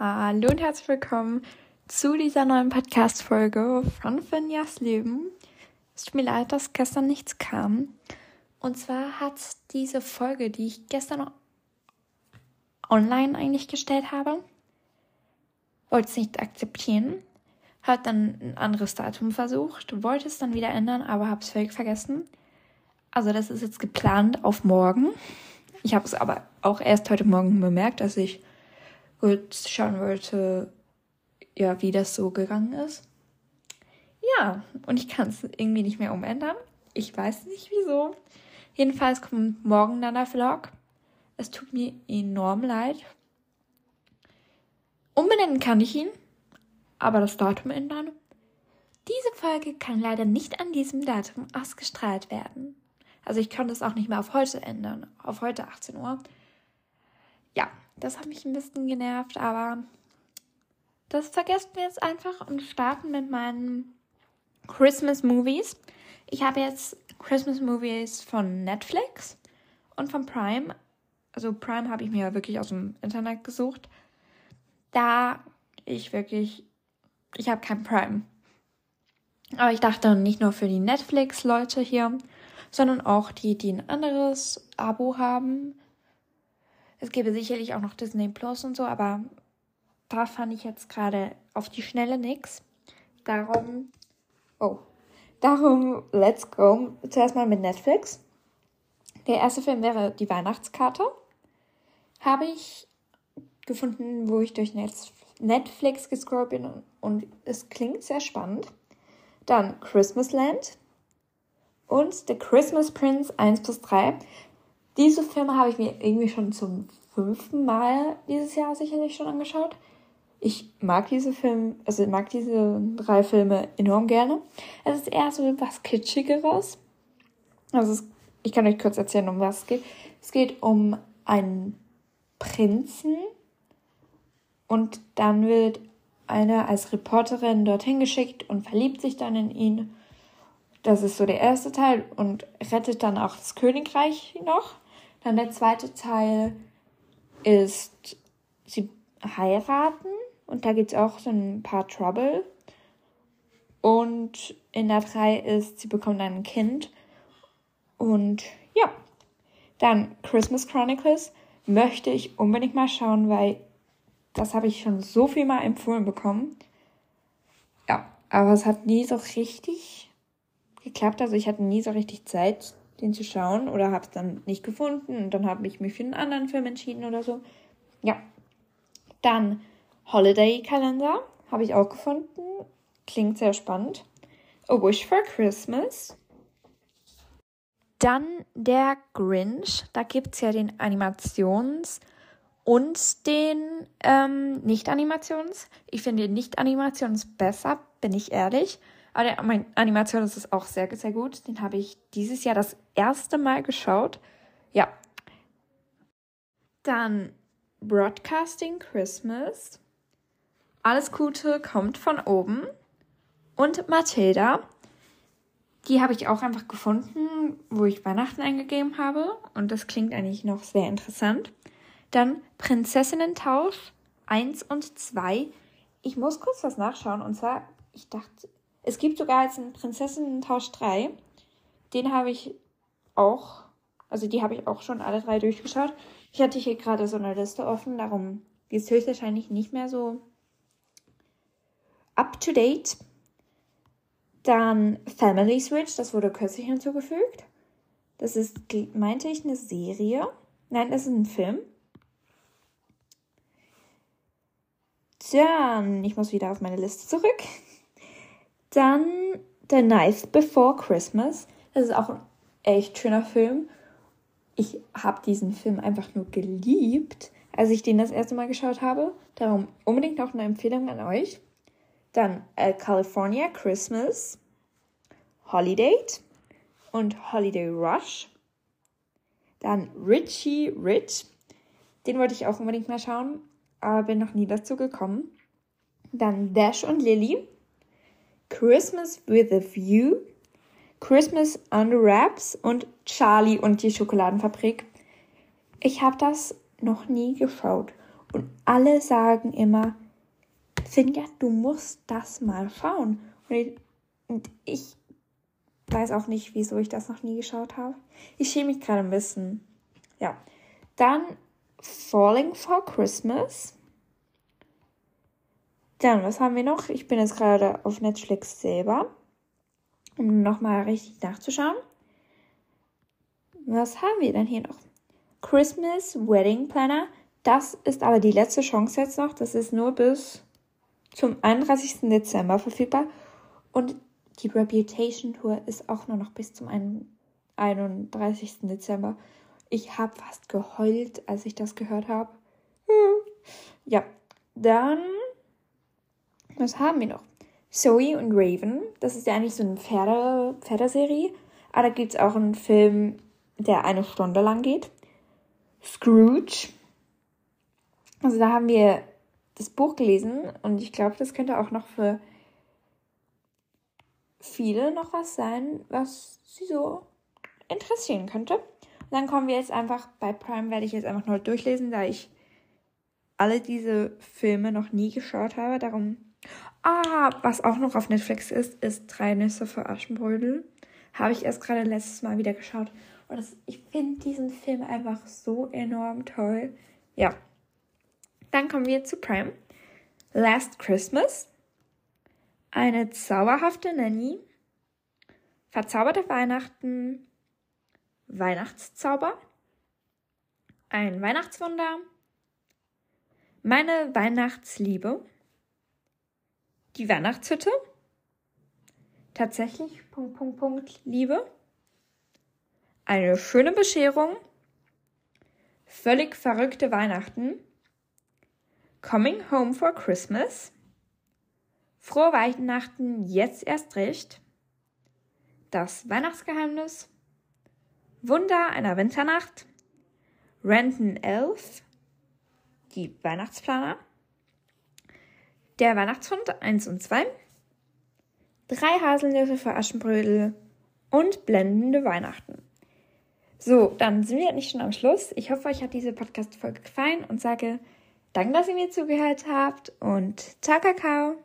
Hallo und herzlich willkommen zu dieser neuen Podcast-Folge von Finjas Leben. Es tut mir leid, dass gestern nichts kam. Und zwar hat diese Folge, die ich gestern online eigentlich gestellt habe, wollte es nicht akzeptieren, hat dann ein anderes Datum versucht, wollte es dann wieder ändern, aber habe es völlig vergessen. Also das ist jetzt geplant auf morgen. Ich habe es aber auch erst heute Morgen bemerkt, dass ich gut schauen wollte, ja, wie das so gegangen ist. Ja, und ich kann es irgendwie nicht mehr umändern. Ich weiß nicht wieso. Jedenfalls kommt morgen dann der Vlog. Es tut mir enorm leid. Umbenennen kann ich ihn, aber das Datum ändern. Diese Folge kann leider nicht an diesem Datum ausgestrahlt werden. Also ich konnte es auch nicht mehr auf heute ändern, auf heute 18 Uhr. Das hat mich ein bisschen genervt, aber das vergessen wir jetzt einfach und starten mit meinen Christmas Movies. Ich habe jetzt Christmas Movies von Netflix und von Prime. Also Prime habe ich mir wirklich aus dem Internet gesucht. Da ich wirklich, ich habe kein Prime. Aber ich dachte nicht nur für die Netflix-Leute hier, sondern auch die, die ein anderes Abo haben, es gäbe sicherlich auch noch Disney Plus und so, aber da fand ich jetzt gerade auf die Schnelle nichts. Darum, oh, darum, let's go. Zuerst mal mit Netflix. Der erste Film wäre Die Weihnachtskarte. Habe ich gefunden, wo ich durch Netflix gescrollt bin und es klingt sehr spannend. Dann Christmasland und The Christmas Prince 1 plus 3. Diese Filme habe ich mir irgendwie schon zum fünften Mal dieses Jahr sicherlich schon angeschaut. Ich mag diese Filme, also mag diese drei Filme enorm gerne. Es ist eher so etwas Kitschigeres. Also es, ich kann euch kurz erzählen, um was es geht. Es geht um einen Prinzen und dann wird eine als Reporterin dorthin geschickt und verliebt sich dann in ihn. Das ist so der erste Teil und rettet dann auch das Königreich noch. Dann der zweite Teil ist, sie heiraten und da gibt es auch so ein paar Trouble. Und in der drei ist, sie bekommen ein Kind. Und ja, dann Christmas Chronicles möchte ich unbedingt mal schauen, weil das habe ich schon so viel mal empfohlen bekommen. Ja, aber es hat nie so richtig geklappt. Also ich hatte nie so richtig Zeit, den zu schauen oder habe es dann nicht gefunden und dann habe ich mich für einen anderen Film entschieden oder so. Ja. Dann Holiday Kalender habe ich auch gefunden. Klingt sehr spannend. A Wish for Christmas. Dann der Grinch. Da gibt es ja den Animations- und den ähm, Nicht-Animations. Ich finde den Nicht-Animations besser, bin ich ehrlich. Aber der Animation ist es auch sehr, sehr gut. Den habe ich dieses Jahr das erste Mal geschaut. Ja. Dann Broadcasting Christmas. Alles Gute kommt von oben. Und Matilda. Die habe ich auch einfach gefunden, wo ich Weihnachten eingegeben habe. Und das klingt eigentlich noch sehr interessant. Dann Prinzessinnen-Tausch 1 und 2. Ich muss kurz was nachschauen. Und zwar, ich dachte, es gibt sogar jetzt einen Prinzessinnen-Tausch 3. Den habe ich auch, also die habe ich auch schon alle drei durchgeschaut. Ich hatte hier gerade so eine Liste offen, darum die ist höchstwahrscheinlich nicht mehr so up to date. Dann Family Switch, das wurde kürzlich hinzugefügt. Das ist, meinte ich, eine Serie. Nein, das ist ein Film. Dann, ich muss wieder auf meine Liste zurück. Dann The Night Before Christmas. Das ist auch ein echt schöner Film. Ich habe diesen Film einfach nur geliebt, als ich den das erste Mal geschaut habe. Darum unbedingt auch eine Empfehlung an euch. Dann A California Christmas, Holiday und Holiday Rush. Dann Richie Rich. Den wollte ich auch unbedingt mal schauen, aber bin noch nie dazu gekommen. Dann Dash und Lily. Christmas with a View, Christmas Under Wraps und Charlie und die Schokoladenfabrik. Ich habe das noch nie geschaut. Und alle sagen immer, Finja, du musst das mal schauen. Und ich, und ich weiß auch nicht, wieso ich das noch nie geschaut habe. Ich schäme mich gerade ein bisschen. Ja. Dann Falling for Christmas. Dann, was haben wir noch? Ich bin jetzt gerade auf Netflix selber, um nochmal richtig nachzuschauen. Was haben wir denn hier noch? Christmas Wedding Planner. Das ist aber die letzte Chance jetzt noch. Das ist nur bis zum 31. Dezember verfügbar. Und die Reputation Tour ist auch nur noch bis zum 31. Dezember. Ich habe fast geheult, als ich das gehört habe. Ja, dann, was haben wir noch? Zoe und Raven. Das ist ja eigentlich so eine Pferde, Pferdeserie. Aber da gibt es auch einen Film, der eine Stunde lang geht. Scrooge. Also da haben wir das Buch gelesen und ich glaube, das könnte auch noch für viele noch was sein, was sie so interessieren könnte. Und dann kommen wir jetzt einfach, bei Prime werde ich jetzt einfach nur durchlesen, da ich alle diese Filme noch nie geschaut habe. Darum, ah, was auch noch auf Netflix ist, ist Drei Nüsse für Aschenbrödel. Habe ich erst gerade letztes Mal wieder geschaut. Und das, ich finde diesen Film einfach so enorm toll. Ja. Dann kommen wir zu Prime. Last Christmas. Eine zauberhafte Nanny. Verzauberte Weihnachten. Weihnachtszauber. Ein Weihnachtswunder. Meine Weihnachtsliebe. Die Weihnachtshütte. Tatsächlich, Punkt, Punkt, Punkt, Liebe. Eine schöne Bescherung. Völlig verrückte Weihnachten. Coming Home for Christmas. Frohe Weihnachten jetzt erst recht. Das Weihnachtsgeheimnis. Wunder einer Winternacht. Renton Elf. Die Weihnachtsplaner. Der Weihnachtshund 1 und 2. Drei Haselnüsse für Aschenbrödel und blendende Weihnachten. So, dann sind wir nicht schon am Schluss. Ich hoffe, euch hat diese Podcast-Folge gefallen und sage Danke, dass ihr mir zugehört habt und ciao, Kakao!